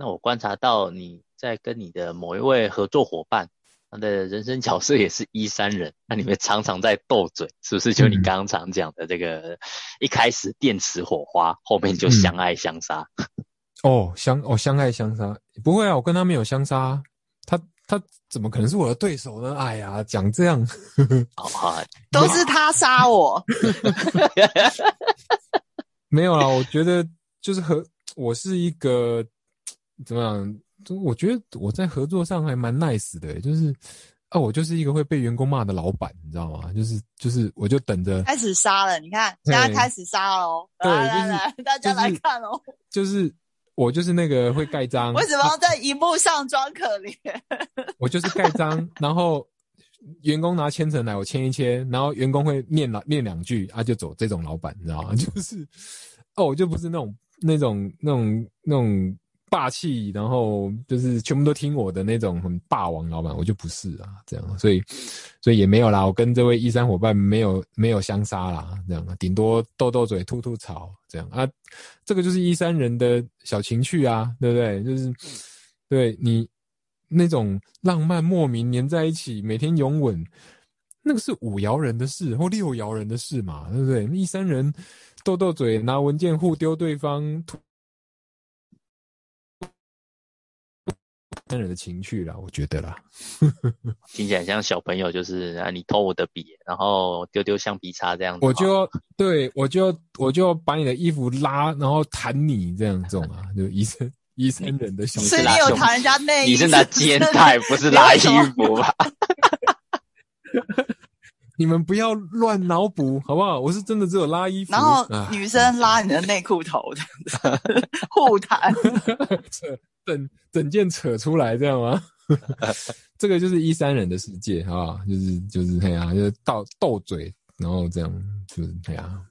那我观察到你在跟你的某一位合作伙伴，他的人生角色也是一三人，那你们常常在斗嘴，是不是？就你刚刚常讲的这个，一开始电磁火花，后面就相爱相杀。哦，相哦相爱相杀，不会啊，我跟他没有相杀，他他怎么可能是我的对手呢？哎呀，讲这样，好，都是他杀我。没有啊，我觉得就是和我是一个。怎么样？就我觉得我在合作上还蛮 nice 的，就是啊，我就是一个会被员工骂的老板，你知道吗？就是就是，我就等着开始杀了。你看，现在开始杀喽！来来来，大家来看哦。就是我就是那个会盖章。为什么要在荧幕上装可怜？我就是盖章，然后员工拿签呈来，我签一签，然后员工会念了念两句，啊就走。这种老板，你知道吗？就是哦，我就不是那种那种那种那种。霸气，然后就是全部都听我的那种很霸王老板，我就不是啊，这样，所以，所以也没有啦。我跟这位一三伙伴没有没有相杀啦，这样，顶多斗斗嘴、吐吐槽，这样啊。这个就是一三人的小情趣啊，对不对？就是对你那种浪漫莫名黏在一起，每天拥吻，那个是五爻人的事或六爻人的事嘛，对不对？一三人斗斗嘴，拿文件互丢对方。人的情趣啦，我觉得啦，听起来像小朋友，就是啊，你偷我的笔，然后丢丢橡皮擦这样子，我就要对我就要我就要把你的衣服拉，然后弹你这样这种啊，就医生医生人的小，所以你有弹人家内衣，你是拿肩带，不是拉衣服吧？你们不要乱脑补好不好？我是真的只有拉衣服，然后女生拉你的内裤头这样子 互弹。整整件扯出来这样吗？这个就是一三人的世界，好不好？就是就是这样，就是斗斗嘴，然后这样就是这样。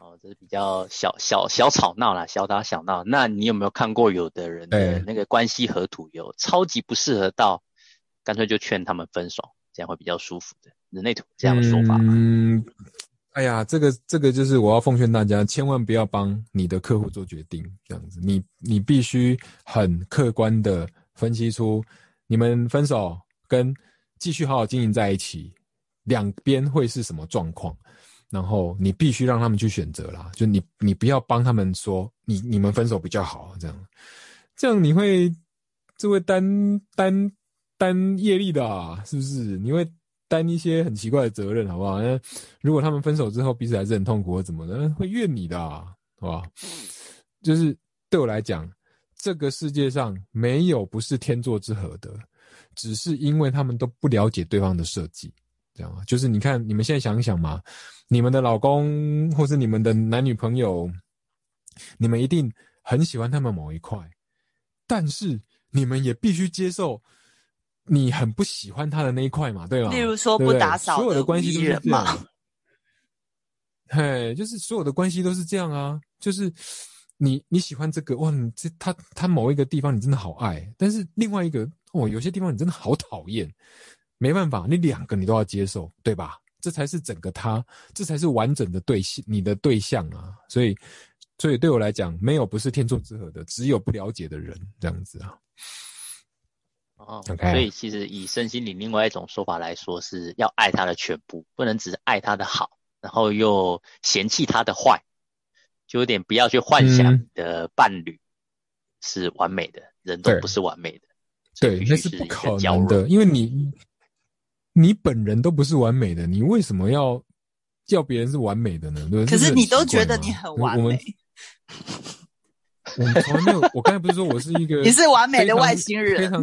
哦，这是比较小小小吵闹啦，小打小闹。那你有没有看过有的人的那个关系合土有超级不适合到，干脆就劝他们分手，这样会比较舒服的人类图这样的说法吗？哎呀，这个这个就是我要奉劝大家，千万不要帮你的客户做决定，这样子，你你必须很客观的分析出你们分手跟继续好好经营在一起，两边会是什么状况，然后你必须让他们去选择啦，就你你不要帮他们说你你们分手比较好，这样，这样你会这会担担担业力的，啊，是不是？你会。担一些很奇怪的责任，好不好？那如果他们分手之后彼此还是很痛苦，或怎么的，会怨你的，好吧？就是对我来讲，这个世界上没有不是天作之合的，只是因为他们都不了解对方的设计，这样啊？就是你看，你们现在想一想嘛，你们的老公或是你们的男女朋友，你们一定很喜欢他们某一块，但是你们也必须接受。你很不喜欢他的那一块嘛，对吧？例如说不打扫，所有的关系都是这样。嘿，就是所有的关系都是这样啊。就是你你喜欢这个哇，你这他他某一个地方你真的好爱，但是另外一个哦，有些地方你真的好讨厌。没办法，你两个你都要接受，对吧？这才是整个他，这才是完整的对象，你的对象啊。所以，所以对我来讲，没有不是天作之合的，只有不了解的人这样子啊。哦，所以其实以身心灵另外一种说法来说，是要爱他的全部，不能只是爱他的好，然后又嫌弃他的坏，就有点不要去幻想你的伴侣是完美的，人都不是完美的，对，那是不可能的，因为你你本人都不是完美的，你为什么要叫别人是完美的呢？对，可是你都觉得你很完美。我从来没有，我刚才不是说我是一个 你是完美的外星人，非常，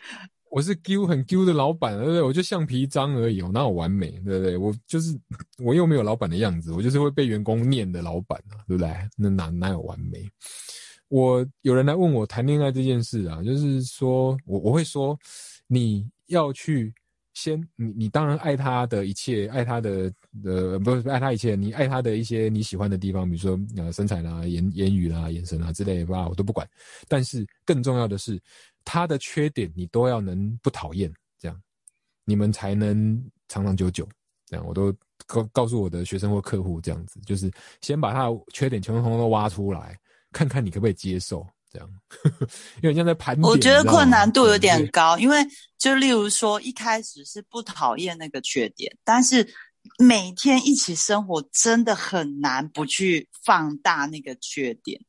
我是 Q 很 Q 的老板，对不对？我就橡皮章而已，我哪有完美，对不对？我就是我又没有老板的样子，我就是会被员工念的老板啊，对不对？那哪哪有完美？我有人来问我谈恋爱这件事啊，就是说我我会说你要去。先，你你当然爱他的一切，爱他的呃，不是爱他一切，你爱他的一些你喜欢的地方，比如说呃身材啦、言言语啦、眼神啊之类的吧，我都不管。但是更重要的是，他的缺点你都要能不讨厌，这样你们才能长长久久。这样我都告告诉我的学生或客户，这样子就是先把他的缺点全部通通都挖出来，看看你可不可以接受。这样，因为现在盘。我觉得困难度有点高，因为就例如说一开始是不讨厌那个缺点，但是每天一起生活真的很难不去放大那个缺点。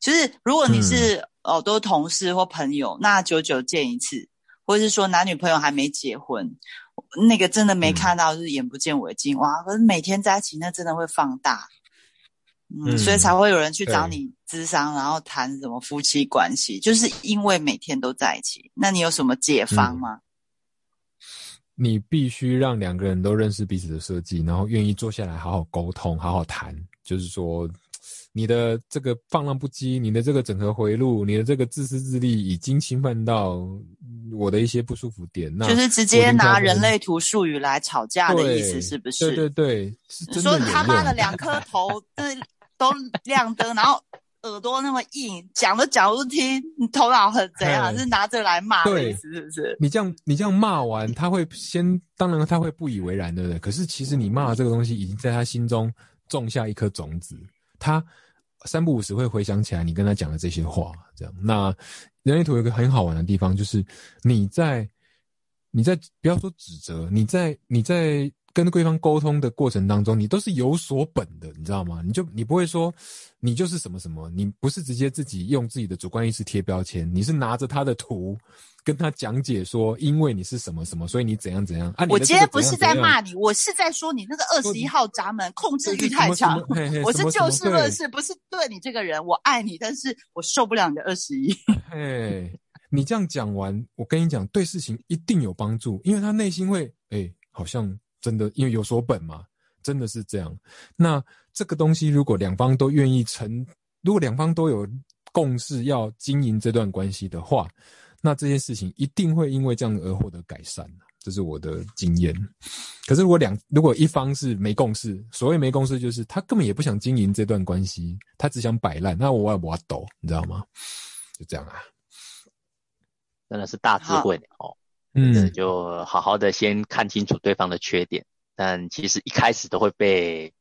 就是如果你是哦都同事或朋友，那久久见一次，或者是说男女朋友还没结婚，那个真的没看到就是眼不见为净哇！可是每天在一起，那真的会放大。嗯，所以才会有人去找你咨商，然后谈什么夫妻关系，就是因为每天都在一起。那你有什么解方吗？你必须让两个人都认识彼此的设计，然后愿意坐下来好好沟通，好好谈。就是说，你的这个放浪不羁，你的这个整合回路，你的这个自私自利，已经侵犯到我的一些不舒服点。那就是直接拿人类图术语来吵架的意思，是不是？对对对，说他妈的两颗头，都。都亮灯，然后耳朵那么硬，讲都讲不听，你头脑很怎样？是拿着来骂的意思，是不是？你这样，你这样骂完，他会先，当然他会不以为然，对不对？可是其实你骂的这个东西，已经在他心中种下一颗种子，他三不五时会回想起来你跟他讲的这些话，这样。那人类图有个很好玩的地方，就是你在你在不要说指责，你在你在。跟对方沟通的过程当中，你都是有所本的，你知道吗？你就你不会说你就是什么什么，你不是直接自己用自己的主观意识贴标签，你是拿着他的图跟他讲解说，因为你是什么什么，所以你怎样怎样。我今天不是在骂你，我是在说你那个二十一号闸门控制欲太强。我是就事论事，不是对你这个人，我爱你，但是我受不了你的二十一。嘿，你这样讲完，我跟你讲，对事情一定有帮助，因为他内心会哎，好像。真的，因为有所本嘛，真的是这样。那这个东西，如果两方都愿意成，如果两方都有共识要经营这段关系的话，那这件事情一定会因为这样而获得改善这是我的经验。可是如果两，如果一方是没共识，所谓没共识，就是他根本也不想经营这段关系，他只想摆烂。那我我抖，你知道吗？就这样啊，真的是大智慧哦。嗯，就好好的先看清楚对方的缺点，但其实一开始都会被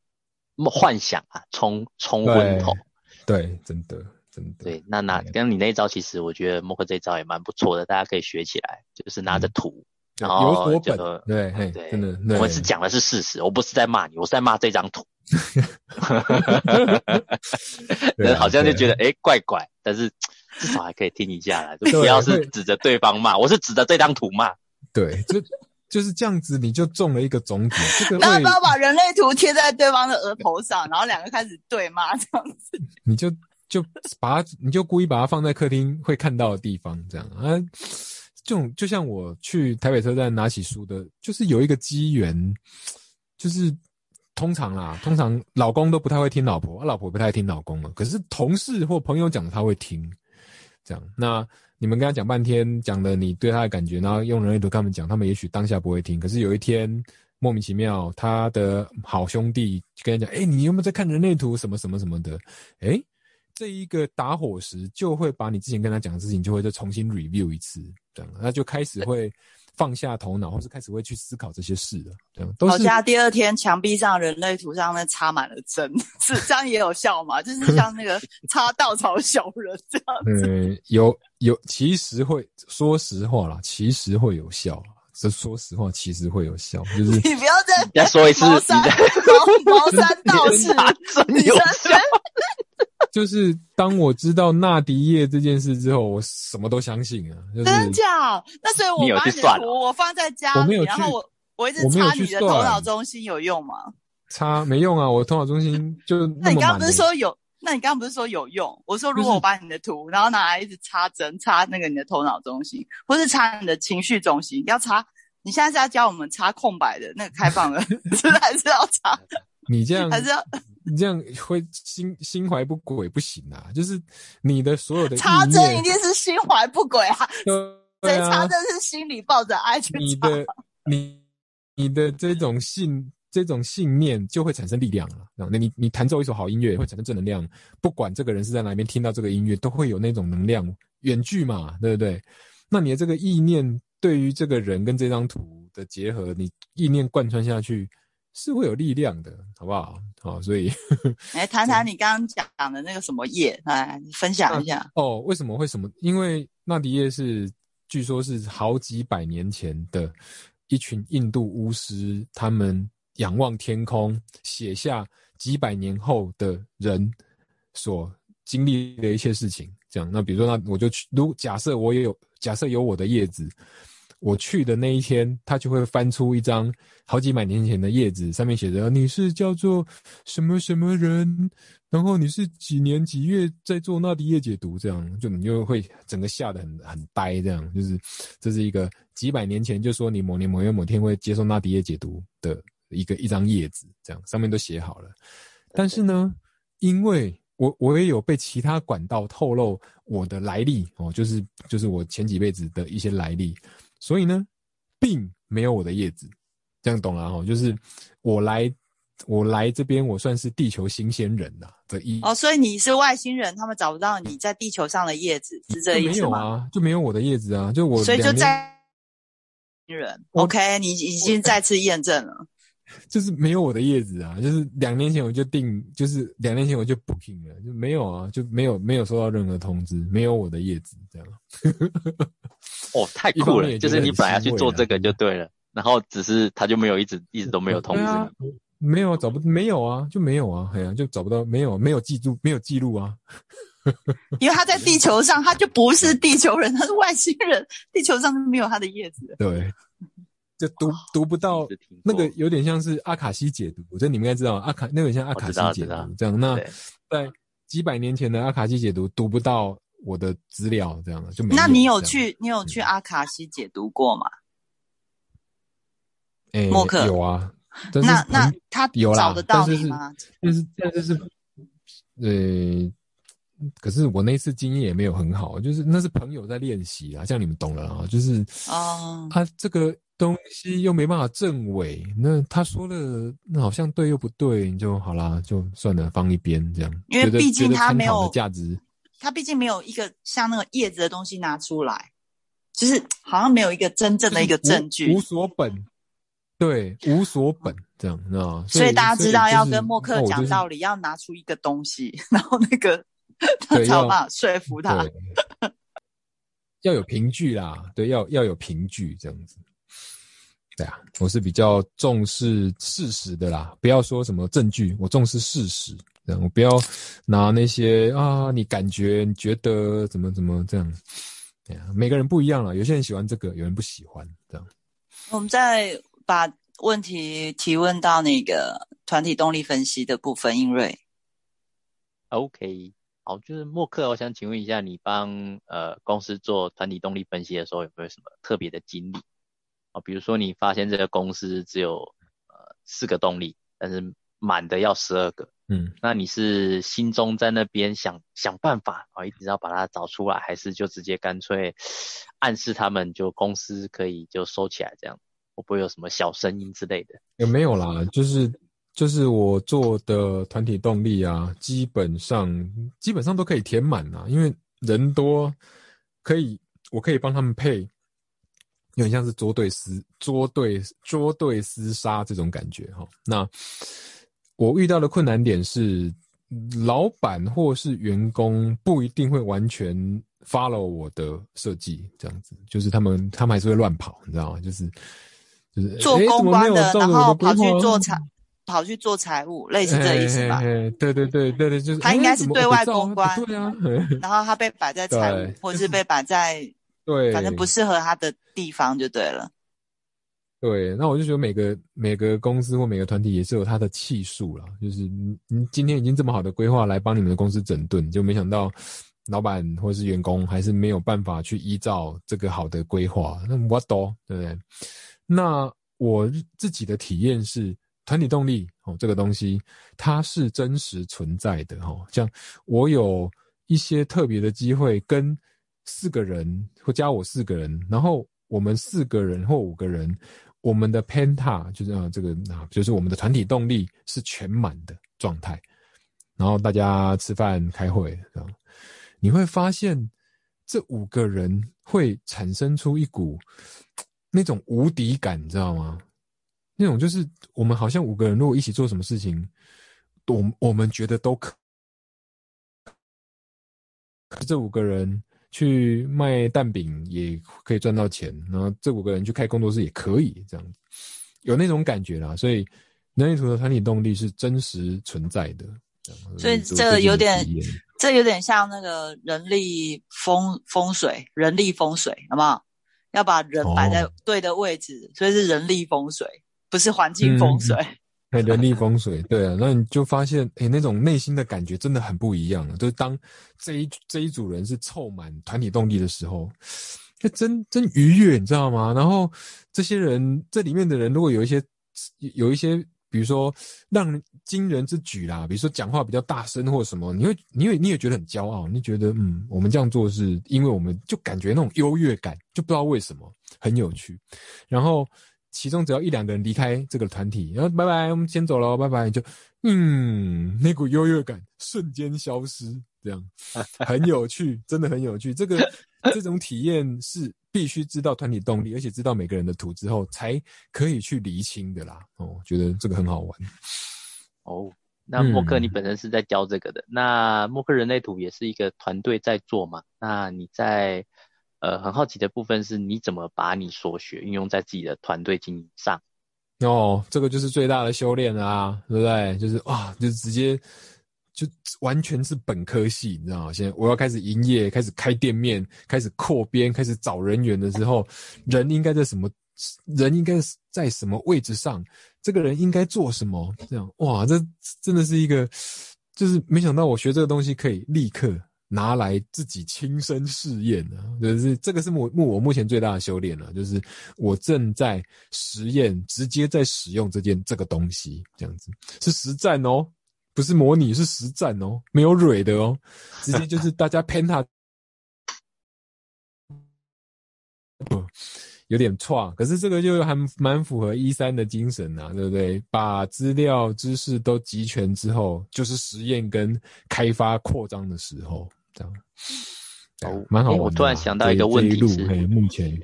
幻想啊冲冲昏头。对，真的真的。对，那拿跟你那一招，其实我觉得莫克这一招也蛮不错的，大家可以学起来，就是拿着图，然后就对对，真的，我是讲的是事实，我不是在骂你，我是在骂这张图。人好像就觉得哎怪怪，但是。至少还可以听一下啦，就不要是指着对方骂，我是指着这张图骂。对，就就是这样子，你就中了一个种子。然后不要把人类图贴在对方的额头上，然后两个开始对骂这样子。你就就把它，你就故意把它放在客厅会看到的地方，这样啊。这种就像我去台北车站拿起书的，就是有一个机缘，就是通常啦，通常老公都不太会听老婆，老婆不太听老公了。可是同事或朋友讲的他会听。这样，那你们跟他讲半天，讲了你对他的感觉，然后用人类图跟他们讲，他们也许当下不会听，可是有一天莫名其妙，他的好兄弟跟他讲，哎，你有没有在看人类图？什么什么什么的？哎，这一个打火石就会把你之前跟他讲的事情，就会再重新 review 一次，这样，那就开始会。放下头脑，或是开始会去思考这些事了。这样，好家第二天墙壁上人类图上面插满了针，是这样也有效吗？就是像那个 插稻草小人这样子。嗯，有有，其实会说实话啦，其实会有效。这说实话，其实会有效。就是你不要再再说一次，茅山茅山道士真有效。就是当我知道纳迪叶这件事之后，我什么都相信啊。真假？那所以我把你的图我放在家里，然后我我一直插你的头脑中心有用吗？插没用啊！我头脑中心就那你刚刚不是说有？那你刚刚不是说有用？我说如果我把你的图，然后拿来一直插针，插那个你的头脑中心，或是插你的情绪中心，要插？你现在是要教我们插空白的那个开放的，是还是要插？你这样还是要？你这样会心心怀不轨，不行啊！就是你的所有的 插针一定是心怀不轨啊！对，插针是心里抱着爱去你的你你的这种信这种信念就会产生力量了。那你你弹奏一首好音乐会产生正能量，不管这个人是在哪边听到这个音乐，都会有那种能量远距嘛，对不对？那你的这个意念对于这个人跟这张图的结合，你意念贯穿下去。是会有力量的，好不好？好，所以，哎，谈谈你刚刚讲的那个什么叶，来分享一下。哦，为什么会什么？因为纳迪叶是据说是好几百年前的一群印度巫师，他们仰望天空，写下几百年后的人所经历的一些事情。这样，那比如说，那我就去，如假设我也有，假设有我的叶子。我去的那一天，他就会翻出一张好几百年前的叶子，上面写着你是叫做什么什么人，然后你是几年几月在做那迪叶解读，这样就你就会整个吓得很很呆，这样就是这是一个几百年前就说你某年某月某天会接受那迪叶解读的一个一张叶子，这样上面都写好了。但是呢，因为我我也有被其他管道透露我的来历哦，就是就是我前几辈子的一些来历。所以呢，并没有我的叶子，这样懂了哈？就是我来，我来这边，我算是地球新鲜人呐的意哦。所以你是外星人，他们找不到你在地球上的叶子，是这意思吗？没有啊，就没有我的叶子啊，就我。所以就在新人，OK，你已经再次验证了。就是没有我的叶子啊，就是两年前我就定，就是两年前我就 booking 了，就没有啊，就没有没有收到任何通知，没有我的叶子这样。哦，太酷了！就是你本来要去做这个就对了，然后只是他就没有一直一直都没有通知，没有找不没有啊，就没有啊，哎呀，就找不到，没有没有记住，没有记录啊。因为他在地球上，他就不是地球人，他是外星人，地球上没有他的叶子。对。就读读不到那个有点像是阿卡西解读，我觉得你们应该知道阿卡那个像阿卡西解读这样。那在几百年前的阿卡西解读读不到我的资料这样的就没。那你有去你有去阿卡西解读过吗？哎，默克有啊。那那他有找得到你吗？但是但是是呃。可是我那次经验也没有很好，就是那是朋友在练习啊，像你们懂了啊，就是哦，他这个东西又没办法证伪，那他说的那好像对又不对，你就好啦，就算了，放一边这样。因为毕竟他没有价值，他毕竟没有一个像那个叶子的东西拿出来，就是好像没有一个真正的一个证据，无所本，对，无所本这样啊。所以大家知道要跟默克讲道理，要拿出一个东西，然后那个。他才有办法说服他，要有凭据啦，对，要要有凭据这样子。对啊，我是比较重视事实的啦，不要说什么证据，我重视事实。这样，我不要拿那些啊，你感觉你觉得怎么怎么这样。对啊，每个人不一样了，有些人喜欢这个，有人不喜欢这样。我们再把问题提问到那个团体动力分析的部分，英瑞。OK。好，就是默克，我想请问一下，你帮呃公司做团体动力分析的时候，有没有什么特别的经历啊？比如说你发现这个公司只有呃四个动力，但是满的要十二个，嗯，那你是心中在那边想想办法啊，一直要把它找出来，还是就直接干脆暗示他们就公司可以就收起来这样？会不会有什么小声音之类的？也没有啦，就是。就是我做的团体动力啊，基本上基本上都可以填满啊，因为人多，可以我可以帮他们配，有点像是捉对厮捉对捉对厮杀这种感觉哈。那我遇到的困难点是，老板或是员工不一定会完全 follow 我的设计，这样子，就是他们他们还是会乱跑，你知道吗？就是就是做公关的，然后跑去做财。跑去做财务，类似这意思吧？对对对对对，就是他应该是对外公关，对啊。然后他被摆在财务，或是被摆在对，反正不适合他的地方就对了。对，那我就觉得每个每个公司或每个团体也是有他的气数了，就是你你今天已经这么好的规划来帮你们的公司整顿，就没想到老板或是员工还是没有办法去依照这个好的规划，那我懂，对不对？那我自己的体验是。团体动力哦，这个东西它是真实存在的哈。像我有一些特别的机会，跟四个人或加我四个人，然后我们四个人或五个人，我们的 penta 就是啊这个啊，就是我们的团体动力是全满的状态。然后大家吃饭开会啊，你会发现这五个人会产生出一股那种无敌感，你知道吗？那种就是我们好像五个人如果一起做什么事情，我我们觉得都可，这五个人去卖蛋饼也可以赚到钱，然后这五个人去开工作室也可以这样子，有那种感觉啦。所以人力图的团体动力是真实存在的。所以这有点，这有点像那个人力风风水，人力风水，好不好？要把人摆在对的位置，所以是人力风水，不是环境风水。哎，人力风水，对啊，那你就发现，哎，那种内心的感觉真的很不一样。就是当这一这一组人是凑满团体动力的时候，那真真愉悦，你知道吗？然后这些人，这里面的人，如果有一些有一些。比如说，让惊人之举啦，比如说讲话比较大声或什么，你会，你会，你也觉得很骄傲，你觉得，嗯，我们这样做是因为我们就感觉那种优越感，就不知道为什么很有趣。然后其中只要一两个人离开这个团体，然后拜拜，我们先走了，拜拜，就，嗯，那股优越感瞬间消失，这样 很有趣，真的很有趣。这个这种体验是。必须知道团体动力，而且知道每个人的图之后，才可以去厘清的啦。哦，觉得这个很好玩。哦，那默克，你本身是在教这个的。那默克人类图也是一个团队在做嘛？那你在呃很好奇的部分是，你怎么把你所学运用在自己的团队经营上？哦，这个就是最大的修炼啊，对不对？就是哇，就直接。就完全是本科系，你知道吗？现在我要开始营业，开始开店面，开始扩编，开始找人员的时候，人应该在什么？人应该在什么位置上？这个人应该做什么？这样哇，这真的是一个，就是没想到我学这个东西可以立刻拿来自己亲身试验呢。就是这个是目目我目前最大的修炼了，就是我正在实验，直接在使用这件这个东西，这样子是实战哦。不是模拟，是实战哦，没有蕊的哦，直接就是大家 penta，有点错，可是这个就还蛮符合一三的精神呐，对不对？把资料知识都集全之后，就是实验跟开发扩张的时候，这样。哦，蛮好。我突然想到一个问题是，目前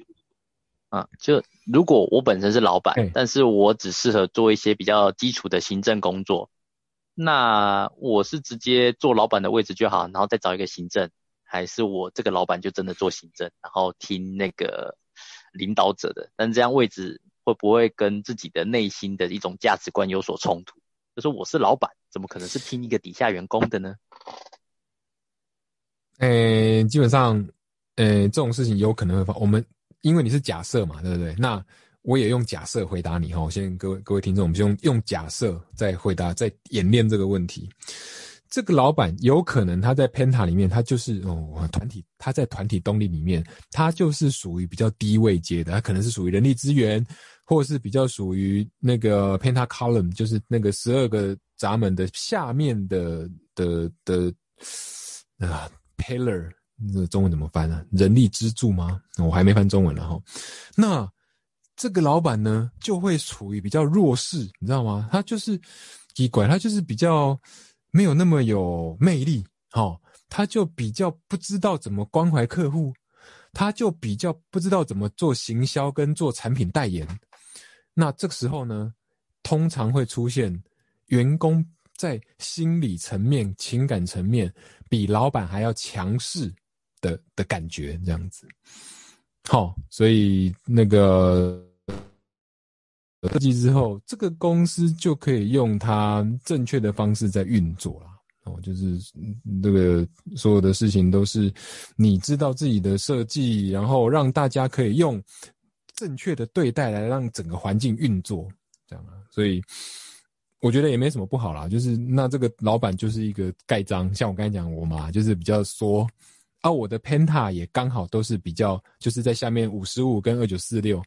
啊，就如果我本身是老板，但是我只适合做一些比较基础的行政工作。那我是直接坐老板的位置就好，然后再找一个行政，还是我这个老板就真的做行政，然后听那个领导者的？但这样位置会不会跟自己的内心的一种价值观有所冲突？就是我是老板，怎么可能是听一个底下员工的呢？诶，基本上，诶，这种事情有可能会发。我们因为你是假设嘛，对不对？那我也用假设回答你哈，先各位各位听众，我们就用用假设再回答，再演练这个问题。这个老板有可能他在 Penta 里面，他就是哦团体，他在团体动力里面，他就是属于比较低位阶的，他可能是属于人力资源，或者是比较属于那个 Penta Column，就是那个十二个闸门的下面的的的啊 Pillar，这中文怎么翻呢？人力支柱吗？我还没翻中文了哈，那。这个老板呢，就会处于比较弱势，你知道吗？他就是奇怪，他就是比较没有那么有魅力，哦，他就比较不知道怎么关怀客户，他就比较不知道怎么做行销跟做产品代言。那这个时候呢，通常会出现员工在心理层面、情感层面比老板还要强势的的感觉，这样子。好，所以那个设计之后，这个公司就可以用它正确的方式在运作了。哦，就是这个所有的事情都是你知道自己的设计，然后让大家可以用正确的对待来让整个环境运作，这样啊。所以我觉得也没什么不好啦。就是那这个老板就是一个盖章，像我刚才讲我嘛，就是比较说。而我的 Penta 也刚好都是比较，就是在下面五十五跟二九四六，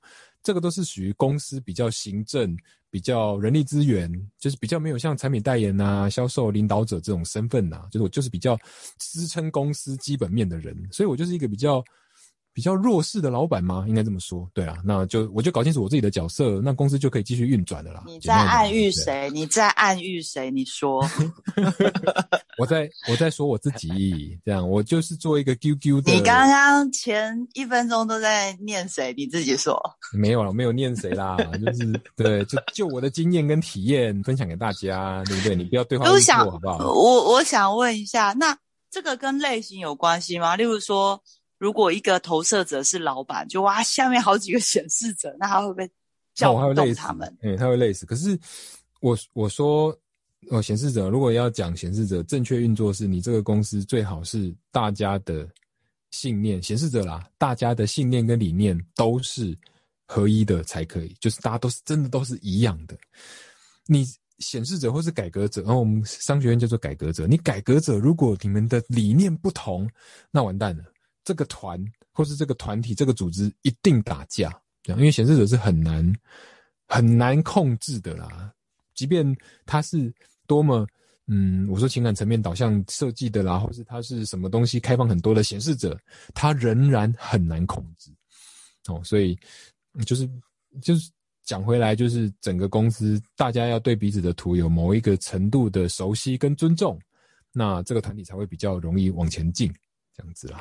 这个都是属于公司比较行政、比较人力资源，就是比较没有像产品代言呐、销售领导者这种身份呐，就是我就是比较支撑公司基本面的人，所以我就是一个比较比比较弱势的老板吗？应该这么说。对啊，那就我就搞清楚我自己的角色，那公司就可以继续运转的啦。你在暗喻谁？你在暗喻谁？你说，我在我在说我自己，这样我就是做一个 QQ 的。你刚刚前一分钟都在念谁？你自己说。没有了，没有念谁啦，就是对，就就我的经验跟体验分享给大家，对不对？你不要对话错，好不好？我我想问一下，那这个跟类型有关系吗？例如说。如果一个投射者是老板，就哇，下面好几个显示者，那他会不会叫动他们？哎，他会累死。可是我我说，哦，显示者如果要讲显示者正确运作，是你这个公司最好是大家的信念，显示者啦，大家的信念跟理念都是合一的才可以，就是大家都是真的都是一样的。你显示者或是改革者，然后我们商学院叫做改革者，你改革者如果你们的理念不同，那完蛋了。这个团或是这个团体、这个组织一定打架，因为显示者是很难很难控制的啦。即便他是多么嗯，我说情感层面导向设计的啦，或是他是什么东西开放很多的显示者，他仍然很难控制。哦，所以就是就是讲回来，就是整个公司大家要对彼此的图有某一个程度的熟悉跟尊重，那这个团体才会比较容易往前进，这样子啦。